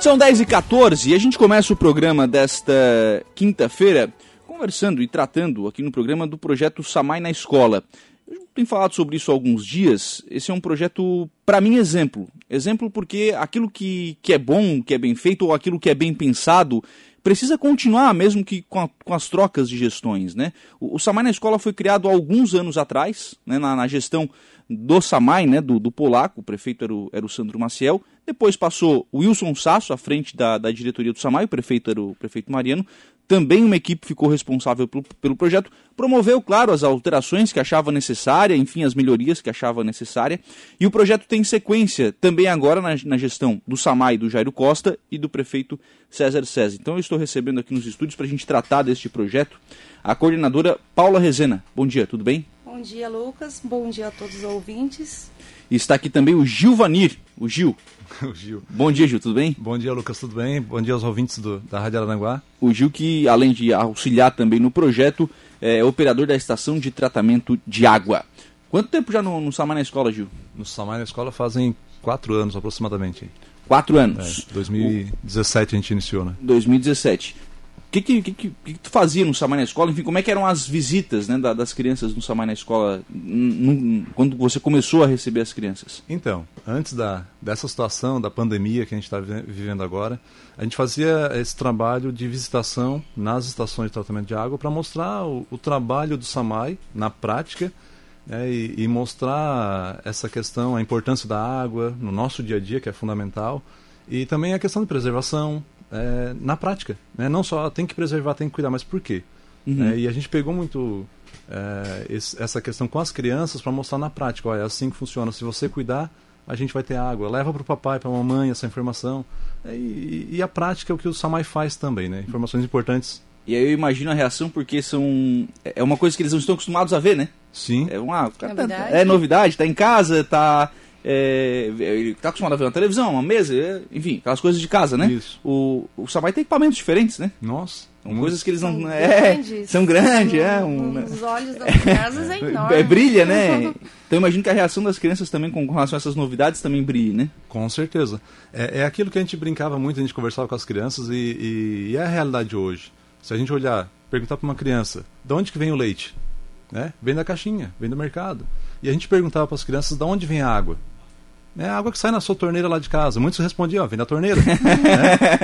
São 10 e 14 e a gente começa o programa desta quinta-feira conversando e tratando aqui no programa do projeto Samai na Escola. Eu tenho falado sobre isso há alguns dias. Esse é um projeto, para mim, exemplo. Exemplo porque aquilo que, que é bom, que é bem feito, ou aquilo que é bem pensado, precisa continuar, mesmo que com, a, com as trocas de gestões. Né? O, o, Samai na Escola foi criado há alguns anos atrás, né, na, na gestão do Samai, né, do, do polaco, o prefeito era o, era o Sandro Maciel. Depois passou o Wilson Sasso à frente da, da diretoria do Samai, o prefeito era o prefeito Mariano. Também uma equipe ficou responsável pelo, pelo projeto. Promoveu, claro, as alterações que achava necessária, enfim, as melhorias que achava necessária. E o projeto tem sequência também agora na, na gestão do Samai, do Jairo Costa e do prefeito César César. Então eu estou recebendo aqui nos estúdios para a gente tratar deste projeto a coordenadora Paula Rezena. Bom dia, tudo bem? Bom dia, Lucas. Bom dia a todos os ouvintes. E está aqui também o Gil Vanir, o Gil. o Gil. Bom dia, Gil, tudo bem? Bom dia, Lucas, tudo bem? Bom dia aos ouvintes do, da Rádio Aranguá. O Gil que, além de auxiliar também no projeto, é operador da estação de tratamento de água. Quanto tempo já no, no Samar na Escola, Gil? No Samar na Escola fazem quatro anos aproximadamente. Quatro anos. É, 2017 o... a gente iniciou, né? 2017. O que que, que, que, tu fazia no Samai na Escola? Enfim, como é que eram as visitas né, da, das crianças no Samai na Escola quando você começou a receber as crianças? Então, antes da, dessa situação, da pandemia que a gente está vivendo agora, a gente fazia esse trabalho de visitação nas estações de tratamento de água para mostrar o, o, trabalho do Samai na prática né, e, e mostrar essa questão, a importância da água no nosso dia a dia, que é fundamental, e também a questão de preservação, é, na prática. Né? Não só tem que preservar, tem que cuidar, mas por quê? Uhum. É, e a gente pegou muito é, esse, essa questão com as crianças para mostrar na prática. Olha, é assim que funciona. Se você cuidar, a gente vai ter água. Leva para o papai, para a mamãe essa informação. É, e, e, a prática é o que o Samai faz também, né? Informações importantes. E aí eu imagino a reação porque são é uma coisa que eles não estão acostumados a ver, né? Sim. É uma novidade. é novidade, tá em casa, tá é, ele está acostumado a ver uma televisão, uma mesa, é, enfim, aquelas coisas de casa, né? Isso. O, o Samai tem equipamentos diferentes, né? Nossa. São coisas que eles não. São é, grandes. São grandes, é. Um, né? Os olhos das crianças é enorme. É, brilha, né? Então imagino que a reação das crianças também com, com relação a essas novidades também brilhe, né? Com certeza. É, é aquilo que a gente brincava muito, a gente conversava com as crianças e, e, e é a realidade hoje. Se a gente olhar, perguntar para uma criança, de onde que vem o leite? Né? Vem da caixinha, vem do mercado. E a gente perguntava para as crianças de onde vem a água. É a água que sai na sua torneira lá de casa. Muitos respondiam, vem da torneira.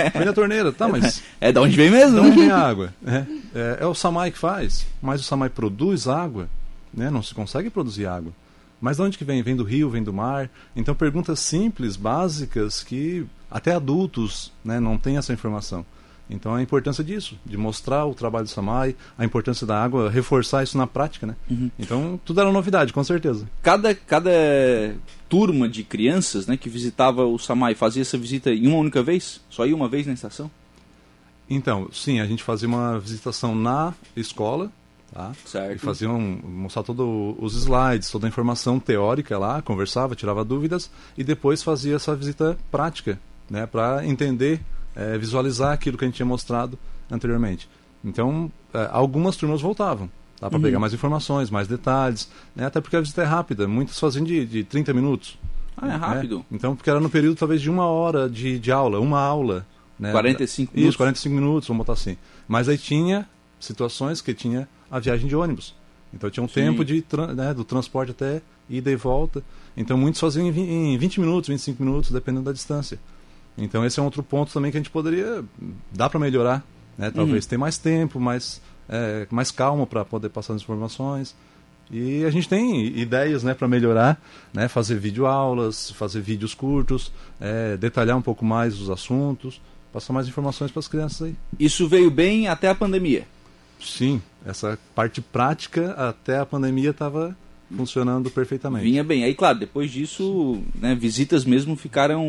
é, vem da torneira, tá, mas. É da onde vem mesmo? De onde vem a água? É, é, é, o Samai que faz, mas o Samai produz água, né? não se consegue produzir água. Mas de onde que vem? Vem do rio, vem do mar. Então perguntas simples, básicas, que até adultos né, não têm essa informação. Então a importância disso, de mostrar o trabalho do Samai, a importância da água, reforçar isso na prática, né? Uhum. Então tudo era novidade, com certeza. Cada, cada turma de crianças né, que visitava o Samai fazia essa visita em uma única vez? Só ia uma vez na estação? Então, sim, a gente fazia uma visitação na escola, tá? Certo. E faziam mostrar todos os slides, toda a informação teórica lá, conversava, tirava dúvidas e depois fazia essa visita prática, né, para entender é, visualizar aquilo que a gente tinha mostrado anteriormente. Então, é, algumas turmas voltavam tá, para uhum. pegar mais informações, mais detalhes, né, até porque a visita é rápida, muitas faziam de, de 30 minutos. Ah, é rápido? Né? Então, porque era no período talvez de uma hora de, de aula, uma aula. Né, 45 minutos? Isso, 45 minutos, vamos botar assim. Mas aí tinha situações que tinha a viagem de ônibus. Então tinha um Sim. tempo de, né, do transporte até ida e volta. Então muitos faziam em 20 minutos, 25 minutos, dependendo da distância. Então esse é um outro ponto também que a gente poderia dá para melhorar, né? Talvez uhum. ter mais tempo, mais é, mais calma para poder passar as informações. E a gente tem ideias né, para melhorar, né, fazer videoaulas, fazer vídeos curtos, é, detalhar um pouco mais os assuntos, passar mais informações para as crianças aí. Isso veio bem até a pandemia? Sim, essa parte prática até a pandemia estava funcionando perfeitamente. Vinha bem. Aí, claro, depois disso, né, visitas mesmo ficaram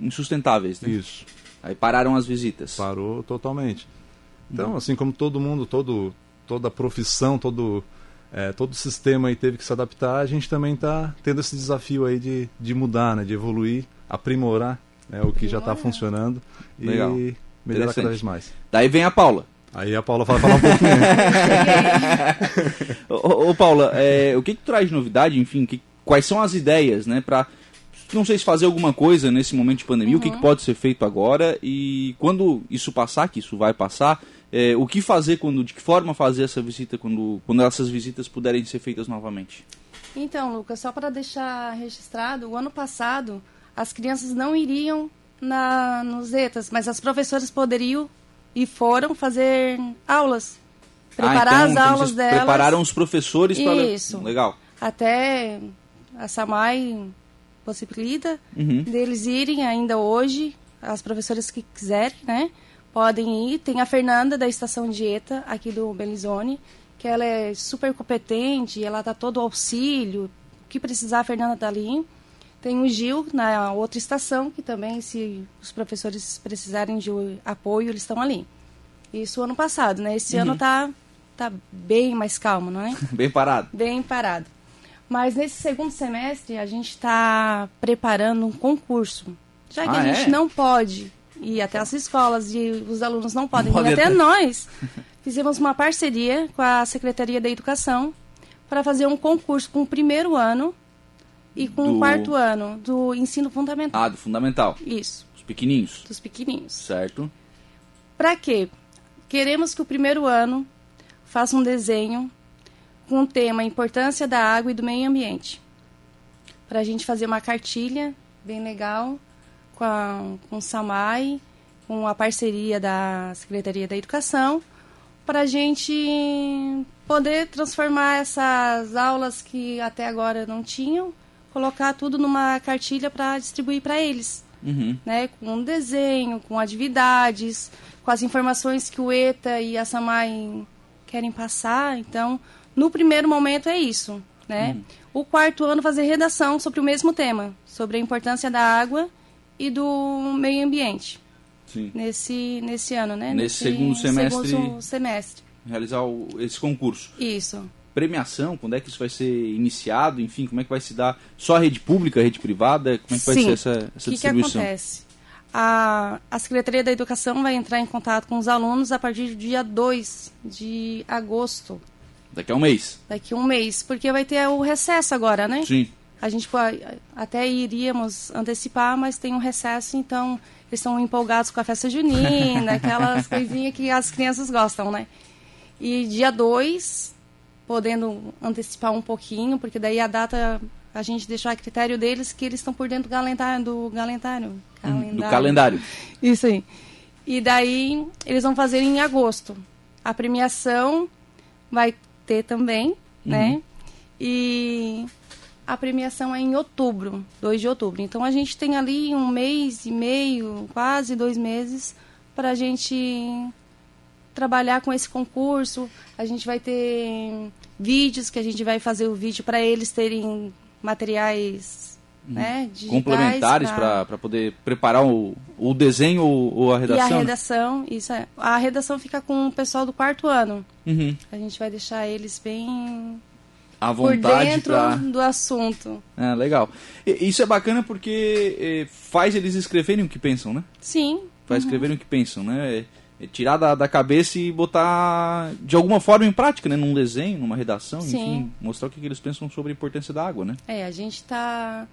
insustentáveis. Né? Isso. Aí pararam as visitas. Parou totalmente. Então, uhum. assim como todo mundo, todo, toda profissão, todo, é, todo sistema aí teve que se adaptar, a gente também está tendo esse desafio aí de, de mudar, né, de evoluir, aprimorar né, o que já está funcionando Legal. e melhorar cada vez mais. Daí vem a Paula. Aí a Paula vai falar um pouquinho. ô, ô, Paula, é, o que, que traz de novidade, enfim, que, quais são as ideias, né, para não sei se fazer alguma coisa nesse momento de pandemia, uhum. o que, que, pode ser feito agora e quando isso passar, que isso vai passar, é, o que fazer, quando, de que forma fazer essa visita quando, quando essas visitas puderem ser feitas novamente? Então, Lucas, só para deixar registrado, o ano passado as crianças não iriam na, nos ETAs, mas as professoras poderiam e foram fazer aulas. Preparar ah, então, as então aulas delas. Prepararam os professores para. Isso. Legal. Até a Samai possibilita uhum. deles irem ainda hoje, as professoras que quiserem, né? Podem ir. Tem a Fernanda da Estação Dieta, aqui do Belizone, que ela é super competente, ela dá todo o auxílio. O que precisar, a Fernanda está ali. Tem o Gil na outra estação, que também, se os professores precisarem de apoio, eles estão ali. Isso ano passado, né? Esse uhum. ano tá, tá bem mais calmo, não é? bem parado. Bem parado. Mas nesse segundo semestre, a gente está preparando um concurso. Já que ah, a gente é? não pode ir até as escolas e os alunos não podem não ir até nós, fizemos uma parceria com a Secretaria da Educação para fazer um concurso com o primeiro ano e com do... o quarto ano do ensino fundamental. Ah, do fundamental. Isso. Os pequenininhos. Dos pequenininhos. Certo. Para quê? Queremos que o primeiro ano faça um desenho com o tema Importância da Água e do Meio Ambiente. Para a gente fazer uma cartilha bem legal com, a, com o SAMAI, com a parceria da Secretaria da Educação, para a gente poder transformar essas aulas que até agora não tinham colocar tudo numa cartilha para distribuir para eles. Uhum. Né, com um desenho, com atividades, com as informações que o ETA e a SAMAI querem passar. Então, no primeiro momento é isso. Né? Uhum. O quarto ano fazer redação sobre o mesmo tema, sobre a importância da água e do meio ambiente. Sim. Nesse, nesse ano, né? Nesse, nesse segundo semestre. Segundo semestre. Realizar o, esse concurso. Isso premiação? Quando é que isso vai ser iniciado? Enfim, como é que vai se dar? Só a rede pública, a rede privada? Como é que Sim. vai ser essa, essa que distribuição? O que acontece? A, a Secretaria da Educação vai entrar em contato com os alunos a partir do dia 2 de agosto. Daqui a um mês. Daqui a um mês, porque vai ter o recesso agora, né? Sim. A gente até iríamos antecipar, mas tem um recesso, então eles estão empolgados com a festa junina, aquelas coisinhas que as crianças gostam, né? E dia 2 podendo antecipar um pouquinho, porque daí a data a gente deixou a critério deles que eles estão por dentro do calendário. Do calendário, calendário. Do calendário. Isso aí. E daí eles vão fazer em agosto. A premiação vai ter também, uhum. né? E a premiação é em outubro, 2 de outubro. Então a gente tem ali um mês e meio, quase dois meses, para a gente trabalhar com esse concurso. A gente vai ter vídeos que a gente vai fazer o vídeo para eles terem materiais hum. né, complementares para poder preparar o, o desenho ou, ou, a redação. E a redação, isso é. A redação fica com o pessoal do quarto ano. Uhum. A gente vai deixar eles bem à vontade por dentro pra... do assunto. É, legal. E, isso é bacana porque eh, faz eles escreverem o que pensam, né? Sim. Faz uhum. escreverem o que pensam, né? É tirar da, da cabeça e botar de alguma forma em prática, né? Num desenho, numa redação, Sim. enfim, mostrar o que eles pensam sobre a importância da água, né? É, a gente está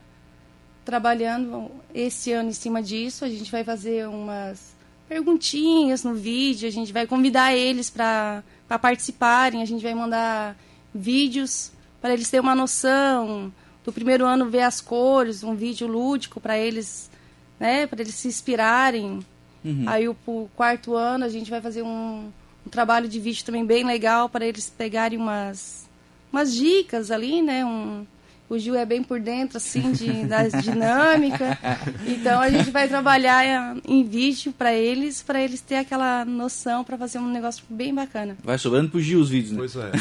trabalhando esse ano em cima disso, a gente vai fazer umas perguntinhas no vídeo, a gente vai convidar eles para participarem, a gente vai mandar vídeos para eles terem uma noção do primeiro ano ver as cores, um vídeo lúdico para eles, né, para eles se inspirarem Uhum. Aí o, quarto ano a gente vai fazer um, um trabalho de vídeo também bem legal para eles pegarem umas, umas dicas ali, né? Um, o Gil é bem por dentro, assim, de, da dinâmica. Então a gente vai trabalhar em vídeo para eles, para eles ter aquela noção para fazer um negócio bem bacana. Vai sobrando pro Gil os vídeos, né? Pois é.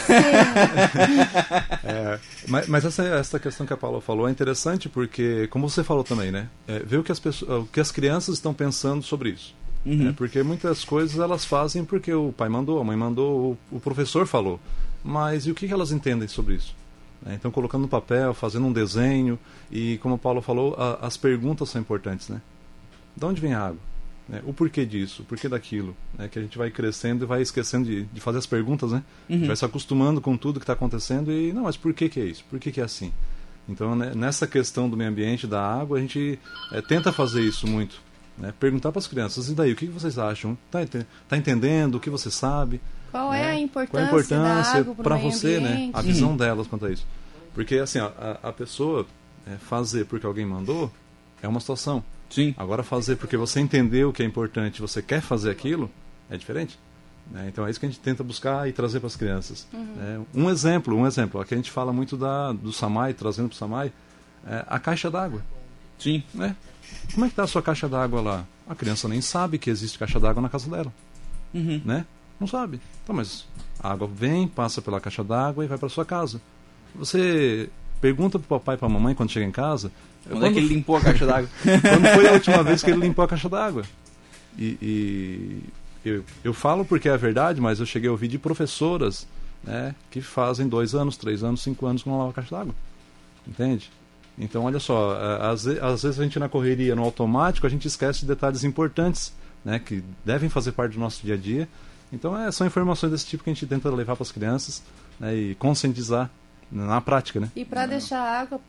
é mas, mas essa, essa questão que a Paula falou é interessante porque, como você falou também, né? É, ver o que, as pessoas, o que as crianças estão pensando sobre isso. Uhum. É, porque muitas coisas elas fazem porque o pai mandou, a mãe mandou, o, o professor falou. Mas e o que, que elas entendem sobre isso? Né? Então, colocando no papel, fazendo um desenho, e como o Paulo falou, a, as perguntas são importantes. Né? De onde vem a água? Né? O porquê disso? O porquê daquilo? Né? Que a gente vai crescendo e vai esquecendo de, de fazer as perguntas, né? Uhum. Vai se acostumando com tudo que está acontecendo e, não, mas por que, que é isso? Por que, que é assim? Então, né, nessa questão do meio ambiente, da água, a gente é, tenta fazer isso muito. Né? Perguntar para as crianças, e daí, o que vocês acham? Está tá entendendo? O que você sabe? Qual né? é a importância, Qual a importância para você, né? A visão delas quanto a isso. Porque, assim, a, a pessoa é, fazer porque alguém mandou é uma situação. Sim. Agora, fazer porque você entendeu que é importante você quer fazer aquilo, é diferente. Né? Então, é isso que a gente tenta buscar e trazer para as crianças. Uhum. É, um exemplo, um exemplo. Aqui a gente fala muito da, do Samai, trazendo para o Samai, é, a caixa d'água. Sim. Né? Como é que está a sua caixa d'água lá? A criança nem sabe que existe caixa d'água na casa dela. Uhum. Né? Não sabe. Então, mas a água vem, passa pela caixa d'água e vai para sua casa. Você pergunta pro papai e pra mamãe quando chega em casa. Quando, quando é que ele limpou a caixa d'água? quando foi a última vez que ele limpou a caixa d'água? E, e eu, eu falo porque é a verdade, mas eu cheguei a ouvir de professoras né, que fazem dois anos, três anos, cinco anos que não lavam a caixa d'água. Entende? Então, olha só, às, às vezes a gente na correria, no automático, a gente esquece de detalhes importantes, né, que devem fazer parte do nosso dia a dia. Então, é, são informações desse tipo que a gente tenta levar para as crianças né, e conscientizar na prática, né? E para deixar a água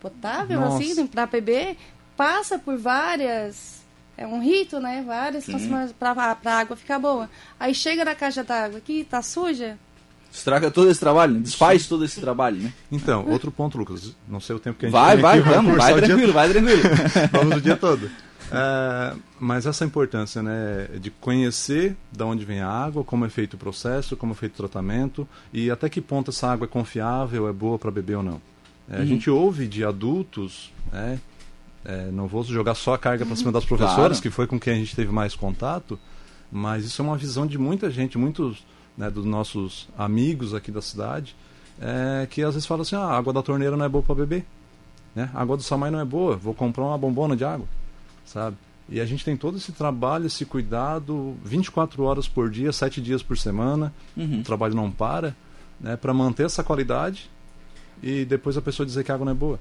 potável, Nossa. assim, para beber, passa por várias é um rito, né? Várias transformações para a água ficar boa. Aí chega na caixa d'água aqui, tá suja. Estraga todo esse trabalho, né? desfaz todo esse trabalho, né? Então, outro ponto, Lucas. Não sei o tempo que a gente vai. Vai, vai, vamos, vai tranquilo, dia... vai tranquilo. vamos o dia todo. É, mas essa importância né, de conhecer de onde vem a água, como é feito o processo, como é feito o tratamento e até que ponto essa água é confiável, é boa para beber ou não. É, uhum. A gente ouve de adultos né, é, não vou jogar só a carga para cima das professoras, claro. que foi com quem a gente teve mais contato, mas isso é uma visão de muita gente, muitos né, dos nossos amigos aqui da cidade, é, que às vezes falam assim: ah, a água da torneira não é boa para beber, né? a água do Samai não é boa, vou comprar uma bombona de água, sabe? E a gente tem todo esse trabalho, esse cuidado, 24 horas por dia, 7 dias por semana, uhum. o trabalho não para, né, para manter essa qualidade e depois a pessoa dizer que a água não é boa.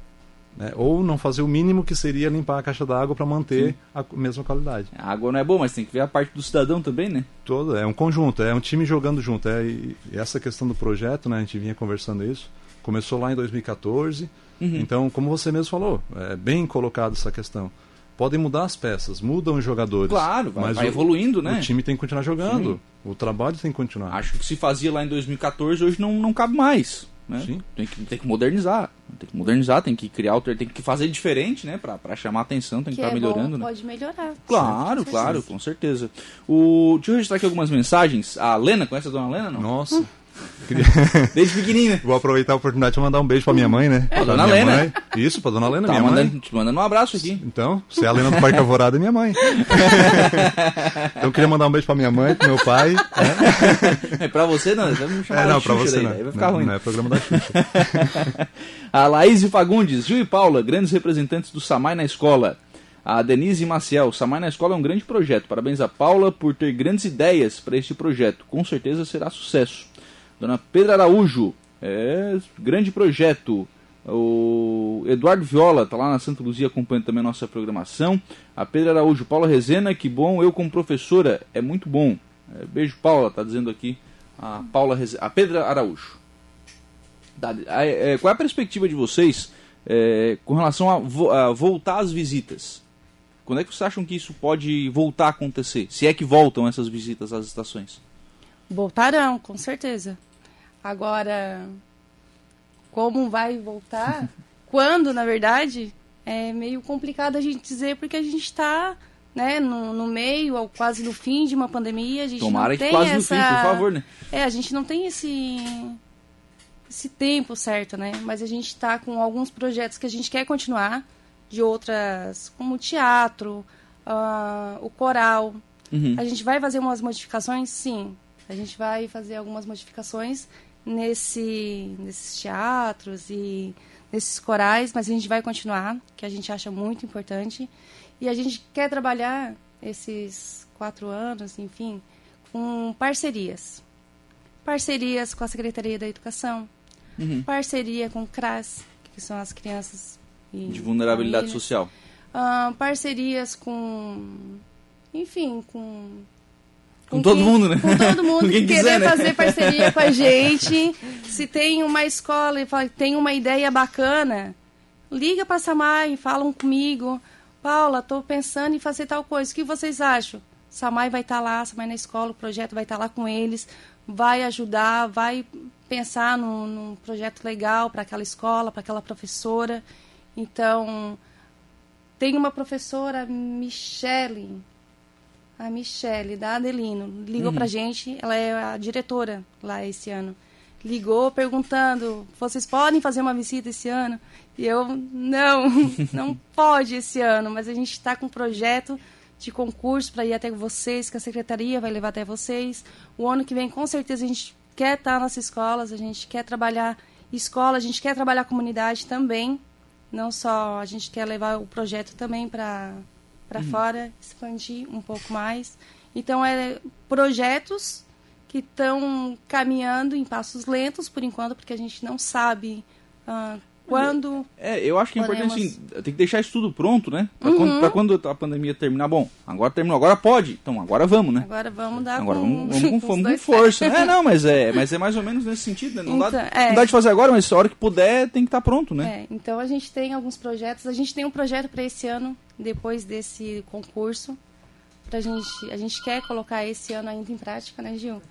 Né? Ou não fazer o mínimo que seria limpar a caixa d'água para manter Sim. a mesma qualidade. A água não é boa, mas tem que ver a parte do cidadão também, né? Todo, é um conjunto, é um time jogando junto. É, e essa questão do projeto, né, a gente vinha conversando isso, começou lá em 2014. Uhum. Então, como você mesmo falou, é bem colocado essa questão. Podem mudar as peças, mudam os jogadores. Claro, vai, mas vai o, evoluindo, né? O time tem que continuar jogando, Sim. o trabalho tem que continuar. Acho que se fazia lá em 2014, hoje não, não cabe mais. Né? Sim. Tem que, tem que modernizar. Tem que modernizar, tem que criar, tem que fazer diferente, né? Pra, pra chamar atenção, tem que, estar tá é melhorando. Bom, né? Pode melhorar. Claro, claro, com certeza. O, deixa eu registrar aqui algumas mensagens. A Lena, conhece a dona Lena? Não? Nossa. Hum. Desde pequenininha. Vou aproveitar a oportunidade de mandar um beijo pra minha mãe, né? É, pra dona Lena. Mãe. Isso, pra dona Lena, tá minha mandando, mãe. Te mandando um abraço aqui. Então, você é a Lena do Parque Alvorada, é minha mãe. então, eu queria mandar um beijo pra minha mãe, pro meu pai. É, é pra você não, vamos chamar é, não, pra você daí, não. Daí vai ficar não, ruim. Não é programa da Xuxa. a Laís Fagundes, Gil e Paula, grandes representantes do Samai na escola. A Denise Maciel, Samai na Escola é um grande projeto. Parabéns a Paula por ter grandes ideias para este projeto. Com certeza será sucesso. Dona Pedra Araújo, é grande projeto. O Eduardo Viola está lá na Santa Luzia acompanhando também a nossa programação. A Pedra Araújo, Paula Rezena, que bom, eu como professora, é muito bom. É, beijo, Paula, está dizendo aqui a Paula Rezena, a Pedra Araújo. É, qual é a perspectiva de vocês é, com relação a, vo, a, voltar às visitas? Quando é que vocês acham que isso pode voltar a acontecer? Se é que voltam essas visitas às estações? Voltarão, com certeza. Agora, como vai voltar? Quando, na verdade, é meio complicado a gente dizer porque a gente está né, no, no, meio ou quase no fim de uma pandemia. A gente Tomara não que tem quase essa... no fim, por favor, né? É, a gente não tem esse esse tempo certo, né? Mas a gente está com alguns projetos que a gente quer continuar, de outras, como o teatro, uh, o coral. Uhum. A gente vai fazer umas modificações, sim. A gente vai fazer algumas modificações nesse, nesses teatros e nesses corais, mas a gente vai continuar, que a gente acha muito importante. E a gente quer trabalhar esses quatro anos, enfim, com parcerias. Parcerias com a Secretaria da Educação, uhum. parceria com o CRAS, que são as crianças de vulnerabilidade família. social. Uh, parcerias com, enfim, com com, todo quem, mundo, né? Com todo mundo que quiser quiser, né? fazer parceria com a gente. Se tem uma escola e tem uma ideia bacana, liga para a Samai, falam comigo. Paula, estou pensando em fazer tal coisa. O que vocês acham? Samai vai estar tá lá, Samai na escola, o projeto vai estar tá lá com eles, vai ajudar, vai pensar num, num projeto legal para aquela escola, para aquela professora. Então, tem uma professora, Michele, a Michele, da Adelino, ligou uhum. para gente, ela é a diretora lá esse ano. Ligou perguntando, vocês podem fazer uma visita esse ano? E eu, não, não pode esse ano, mas a gente está com um projeto de concurso para ir até vocês, que a secretaria vai levar até vocês. O ano que vem, com certeza, a gente quer estar nas escolas, a gente quer trabalhar escola, a gente quer trabalhar comunidade também. Não só a gente quer levar o projeto também para para uhum. fora, expandir um pouco mais. Então, é projetos que estão caminhando em passos lentos por enquanto, porque a gente não sabe uh, quando. É, eu acho que é podemos... importante assim, tem que deixar isso tudo pronto, né? Pra, uhum. quando, quando, a pandemia terminar. Bom, agora terminou, agora pode. Então agora vamos, né? Agora vamos dar agora com, vamos, vamos, com, com força. é, não, mas é, mas é mais ou menos nesse sentido, né? Não, então, dá, é. não dá de fazer agora, mas a hora que puder tem que estar tá pronto, né? É, então a gente tem alguns projetos. A gente tem um projeto para esse ano, depois desse concurso. Pra gente, a gente quer colocar esse ano ainda em prática, né, Gil?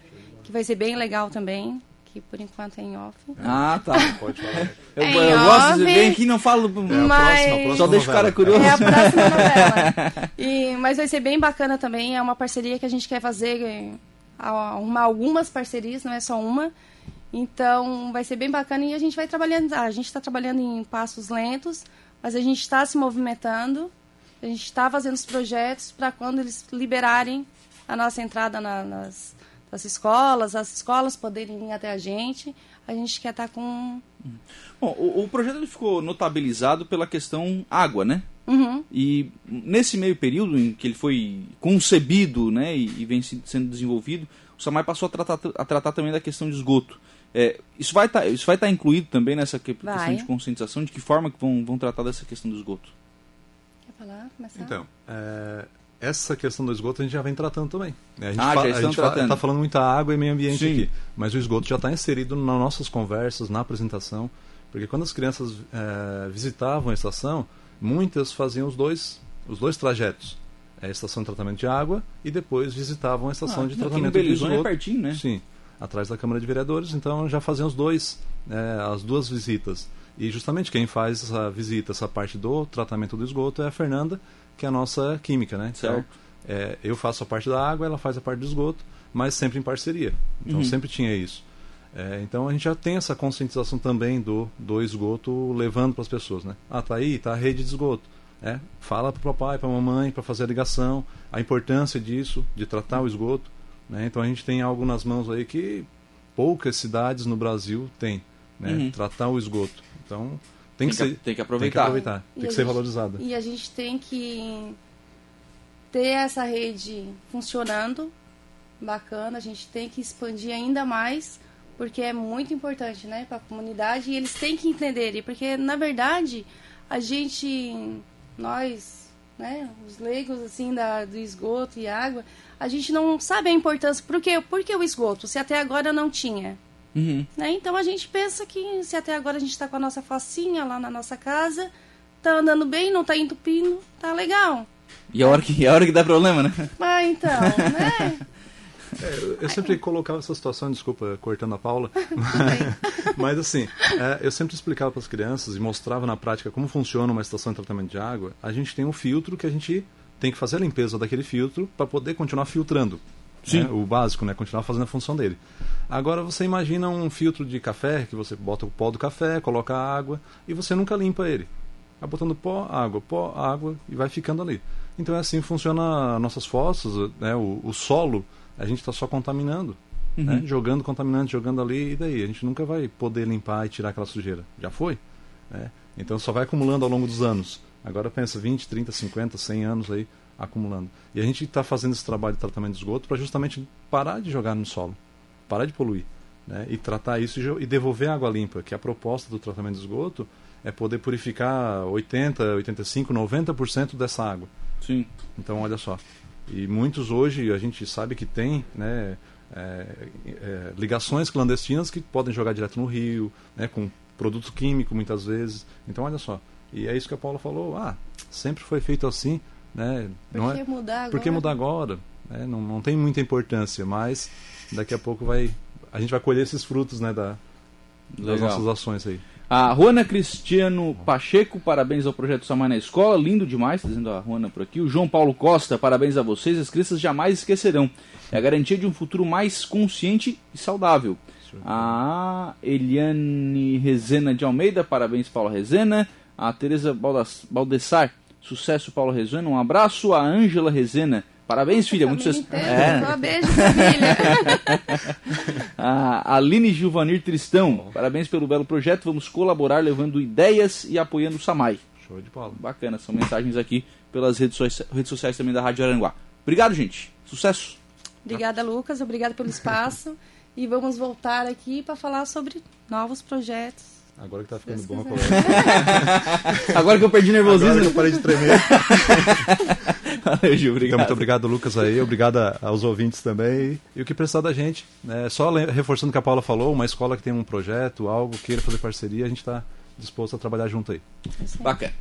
Que vai ser bem legal também que por enquanto é em off. Ah, tá. Pode falar. Eu, é eu gosto de ver aqui não falo. É mas... próxima, próxima Só deixa o cara curioso. É a próxima novela. E, mas vai ser bem bacana também. É uma parceria que a gente quer fazer, é, arrumar algumas parcerias, não é só uma. Então vai ser bem bacana e a gente vai trabalhando. A gente está trabalhando em passos lentos, mas a gente está se movimentando. A gente está fazendo os projetos para quando eles liberarem a nossa entrada na, nas das escolas, as escolas poderem ir até a gente. A gente quer estar tá com. Bom, o, o projeto ele ficou notabilizado pela questão água, né? Uhum. E nesse meio período em que ele foi concebido né, e, e vem sendo desenvolvido, o SAMAI passou a tratar, a tratar também da questão de esgoto. É, isso vai tá, estar tá incluído também nessa questão vai. de conscientização? De que forma que vão, vão tratar dessa questão do esgoto? Falar? Começar? Então, é, essa questão do esgoto a gente já vem tratando também. Né? A gente ah, já a gente está falando muita água e meio ambiente Sim. aqui, mas o esgoto já está inserido nas nossas conversas, na apresentação, porque quando as crianças é, visitavam a estação, muitas faziam os dois, os dois trajetos. A estação de tratamento de água e depois visitavam a estação ah, de tratamento de esgoto. É pertinho, né? Sim, atrás da Câmara de Vereadores, então já faziam os dois, é, as duas visitas. E justamente quem faz essa visita, essa parte do tratamento do esgoto é a Fernanda, que é a nossa química, né? Então, certo. Então, é, eu faço a parte da água, ela faz a parte do esgoto, mas sempre em parceria. Então uhum. sempre tinha isso. É, então a gente já tem essa conscientização também do, do esgoto levando para as pessoas, né? Ah, tá aí, tá a rede de esgoto. É, fala para o papai, para a mamãe, para fazer a ligação, a importância disso, de tratar o esgoto. Né? Então a gente tem algo nas mãos aí que poucas cidades no Brasil têm, né? Uhum. Tratar o esgoto. Então tem, que, ser, tem que aproveitar. Tem que, aproveitar, tem que ser valorizada. E a gente tem que ter essa rede funcionando, bacana, a gente tem que expandir ainda mais, porque é muito importante, né, para a comunidade e eles têm que entender, porque na verdade a gente, nós, né, os leigos assim da, do esgoto e água, a gente não sabe a importância. Por quê? Por que o esgoto? Se até agora não tinha. Uhum. Né? Então a gente pensa que se até agora a gente está com a nossa focinha lá na nossa casa, tá andando bem, não tá entupindo, tá legal. E a hora que, a hora que dá problema, né? Ah, então, né? É, eu, sempre colocava essa situação, desculpa, cortando a Paula, mas, mas assim, é, eu sempre explicava para as crianças e mostrava na prática como funciona uma estação de tratamento de água. A gente tem um filtro que a gente tem que fazer a limpeza daquele filtro para poder continuar filtrando. Sim. Né, o básico, né? Continuar fazendo a função dele. Agora você imagina um filtro de café que você bota o pó do café, coloca água e você nunca limpa ele. Vai botando pó, água, pó, água e vai ficando ali. Então é assim que funciona nossas fossas, né? o, o solo, a gente está só contaminando. Uhum. Né? Jogando contaminante, jogando ali, e daí? A gente nunca vai poder limpar e tirar aquela sujeira. Já foi? Né? Então só vai acumulando ao longo dos anos. Agora pensa 20, 30, 50, 100 anos aí acumulando. E a gente está fazendo esse trabalho de tratamento de esgoto para justamente parar de jogar no solo parar de poluir. Né? E tratar isso e devolver água limpa, que a proposta do tratamento de esgoto é poder purificar 80, 85, 90% dessa água. Sim. Então, olha só. E muitos hoje a gente sabe que tem né, é, é, ligações clandestinas que podem jogar direto no rio, né, com produto químico muitas vezes. Então, olha só. E é isso que a Paula falou, ah, sempre foi feito assim, né? Por não que é, mudar agora? Por que mudar agora? É, não, não tem muita importância, mas daqui a pouco vai a gente vai colher esses frutos né, da, das Legal. nossas ações aí. A Juana Cristiano Pacheco, parabéns ao projeto Samar na Escola, lindo demais, tá dizendo a Juana por aqui. O João Paulo Costa, parabéns a vocês, as crianças jamais esquecerão. É a garantia de um futuro mais consciente e saudável. A Eliane Rezena de Almeida, parabéns Paulo Rezena. A Tereza Baldessar, sucesso Paulo Rezena, um abraço. A Ângela Rezena, parabéns filha, muito sucesso. É. Só beijo, família. A Aline Gilvanir Tristão, parabéns pelo belo projeto. Vamos colaborar levando ideias e apoiando o Samai. Show de bola. Bacana, são mensagens aqui pelas redes, so- redes sociais também da Rádio Aranguá. Obrigado, gente. Sucesso. Obrigada, Lucas. Obrigada pelo espaço. E vamos voltar aqui para falar sobre novos projetos. Agora que tá ficando Deus bom a conversa. Agora que eu perdi Agora que nervosismo. eu parei de tremer. Valeu, Gil. Então, Obrigado. muito obrigado, Lucas, aí. Obrigado aos ouvintes também. E o que precisar da gente. né? Só reforçando o que a Paula falou, uma escola que tem um projeto, algo, queira fazer parceria, a gente está disposto a trabalhar junto aí. Bacana.